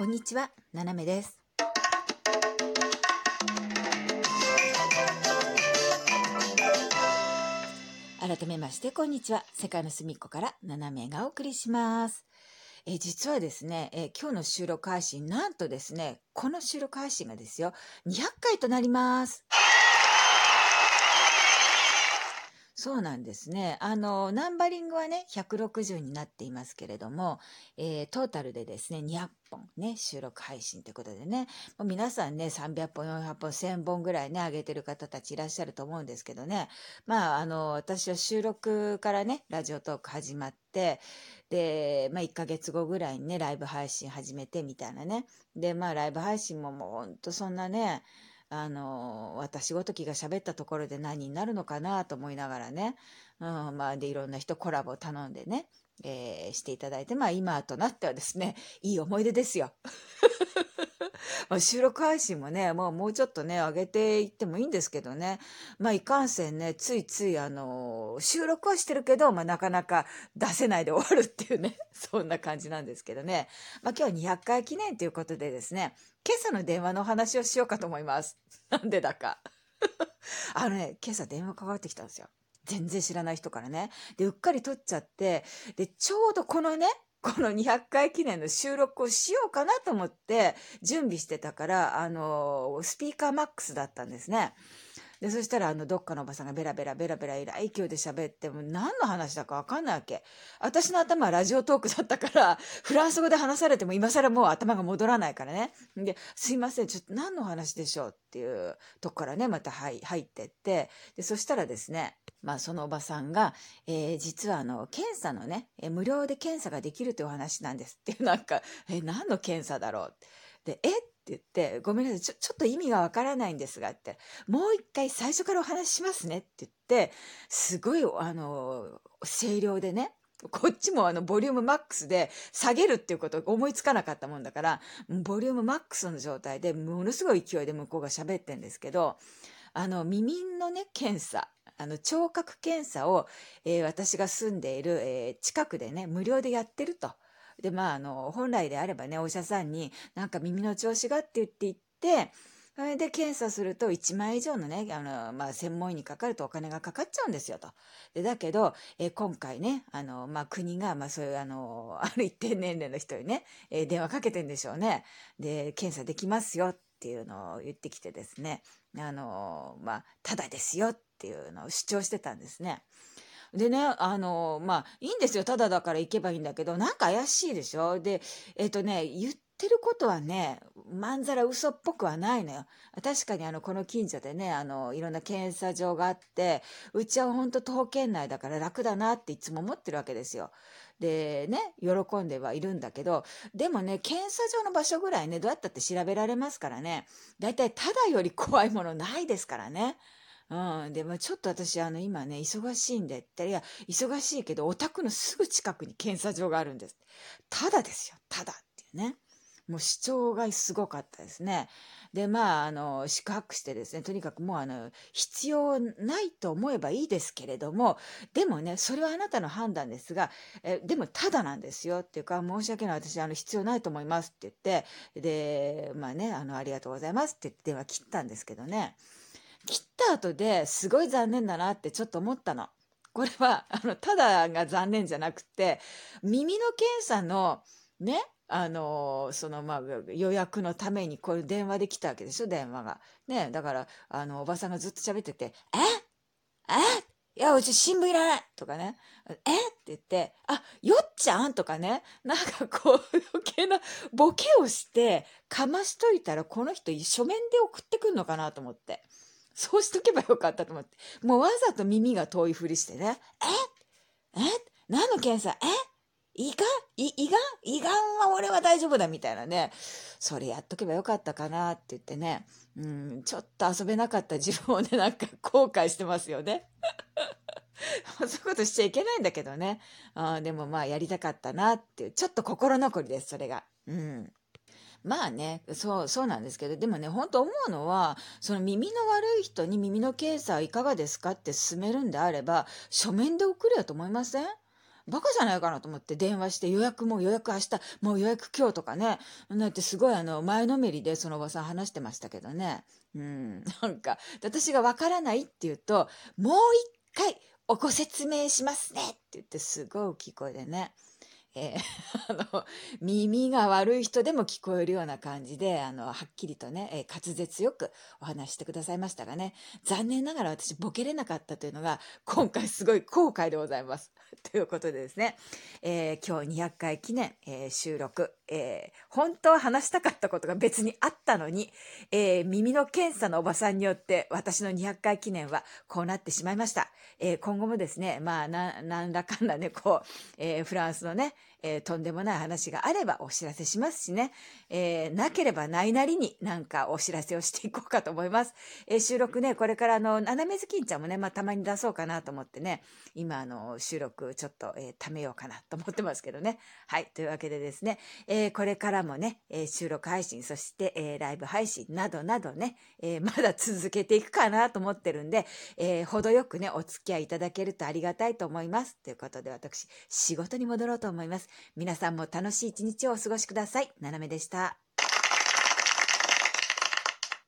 こんにちは、ななめです。改めまして、こんにちは。世界の隅っこから、ななめがお送りします。え実はですね、え今日の収録配信、なんとですね、この収録配信がですよ、200回となります。そうなんですね。あの、ナンバリングはね、160になっていますけれども、えートータルでですね、200本ね、収録配信ということでね、もう皆さんね、300本、400本、1000本ぐらいね、上げてる方たちいらっしゃると思うんですけどね、まあ、あの、私は収録からね、ラジオトーク始まって、で、まあ、1ヶ月後ぐらいにね、ライブ配信始めてみたいなね。で、まあ、ライブ配信ももうほんとそんなね、あの、私ごときが喋ったところで何になるのかなと思いながらね、うん、まあ、で、いろんな人コラボ頼んでね、えーしていただいて、まあ、今となってはですね、いい思い出ですよ。まあ収録配信もね、もうもうちょっとね、上げていってもいいんですけどね。まあ、いかんせんね、ついつい、あの、収録はしてるけど、まあ、なかなか出せないで終わるっていうね、そんな感じなんですけどね。まあ、今日は200回記念ということでですね、今朝の電話のお話をしようかと思います。なんでだか。あのね、今朝電話かかってきたんですよ。全然知らない人からね。で、うっかり撮っちゃって、で、ちょうどこのね、この200回記念の収録をしようかなと思って準備してたから、あの、スピーカーマックスだったんですね。で、そしたら、あの、どっかのおばさんがベラベラベラベラ偉い勢いで喋って、も何の話だかわかんないわけ。私の頭はラジオトークだったから、フランス語で話されても今更もう頭が戻らないからね。で、すいません、ちょっと何の話でしょうっていうとこからね、また入入ってって、で、そしたらですね、まあそのおばさんが、えー実はあの、検査のね、えー無料で検査ができるというお話なんですっていう、なんか、え、何の検査だろうで、えっって言って、ごめんなさい、ちょ、ちょっと意味がわからないんですが、って、もう一回最初からお話ししますねって言って、すごい、あの、声量でね、こっちもあの、ボリュームマックスで下げるっていうことを思いつかなかったもんだから、ボリュームマックスの状態でものすごい勢いで向こうが喋ってんですけど、あの、耳のね、検査、あの、聴覚検査を、えー私が住んでいる、えー近くでね、無料でやってると。で、まあ、あの、本来であればね、お医者さんになんか耳の調子がって言って言って、それで検査すると1万円以上のね、あの、まあ、専門医にかかるとお金がかかっちゃうんですよと。で、だけど、え今回ね、あの、まあ、国が、まあ、そういう、あの、ある一定年齢の人にね、え電話かけてんでしょうね。で、検査できますよっていうのを言ってきてですね、あの、まあ、ただですよっていうのを主張してたんですね。でね、あの、まあ、いいんですよ。ただだから行けばいいんだけど、なんか怪しいでしょ？で、えっとね、言ってることはね、まんざら嘘っぽくはないのよ。確かにあの、この近所でね、あの、いろんな検査場があって、うちは本当徒歩圏内だから楽だなっていつも思ってるわけですよ。で、ね、喜んではいるんだけど、でもね、検査場の場所ぐらいね、どうやったって調べられますからね、だいたいただより怖いものないですからね。うん。でもちょっと私、あの、今ね、忙しいんでって言ったら、いや、忙しいけど、お宅のすぐ近くに検査場があるんです。ただですよ、ただっていうね。もう主張がすごかったですね。で、まあ、あの、四苦八苦してですね、とにかくもう、あの、必要ないと思えばいいですけれども、でもね、それはあなたの判断ですが、え、でも、ただなんですよっていうか、申し訳ない、私、あの、必要ないと思いますって言って、で、まあね、あの、ありがとうございますって言って電話切ったんですけどね。切った後ですごい残念だなってちょっと思ったの。これは、あの、ただが残念じゃなくて、耳の検査の、ね、あの、その、まあ、予約のためにこういう電話で来たわけでしょ、電話が。ね、だから、あの、おばさんがずっと喋ってて、え？え？いや、うち新聞いらないとかね。え？って言って、あ、よっちゃん？とかね。なんかこう、余計なボケをして、かましといたら、この人書面で送ってくんのかなと思って。そうしとけばよかったと思って。もうわざと耳が遠いふりしてね。え？え？何の検査？え？胃が？ん胃が？ん胃がんは俺は大丈夫だみたいなね。それやっとけばよかったかなって言ってね。うん、ちょっと遊べなかった自分をね、なんか後悔してますよね。そういうことしちゃいけないんだけどね。あでもまあやりたかったなっていう、ちょっと心残りです、それが。うん。まあね、そう、そうなんですけど、でもね、本当思うのは、その耳の悪い人に耳の検査はいかがですかって勧めるんであれば、書面で送れよと思いません？バカじゃないかなと思って電話して予約も予約明日、もう予約今日とかね。なってすごいあの、前のめりでそのおばさん話してましたけどね。うん。なんか、私がわからないって言うと、もう一回おご説明しますねって言ってすごい大きい声でね。えー、あの、耳が悪い人でも聞こえるような感じで、あの、はっきりとね、えー、滑舌よくお話してくださいましたがね、残念ながら私ボケれなかったというのが、今回すごい後悔でございます。ということでですね、えー、今日200回記念、え、収録、えー、本当は話したかったことが別にあったのに、え耳の検査のおばさんによって私の200回記念はこうなってしまいました。え今後もですね、まあ、な、なんだかんだね、こう、えフランスのね、えー、とんでもない話があればお知らせしますしね、えー、なければないなりになんかお知らせをしていこうかと思います。えー、収録ね、これからあの、斜めずきんちゃんもね、まあ、たまに出そうかなと思ってね、今あの、収録ちょっと、えー、貯めようかなと思ってますけどね。はい、というわけでですね、えー、これからもね、えー、収録配信、そして、えー、ライブ配信などなどね、えー、まだ続けていくかなと思ってるんで、えー、程よくね、お付き合いいただけるとありがたいと思います。ということで私、仕事に戻ろうと思います。皆さんも楽しい一日をお過ごしください。ななめでした。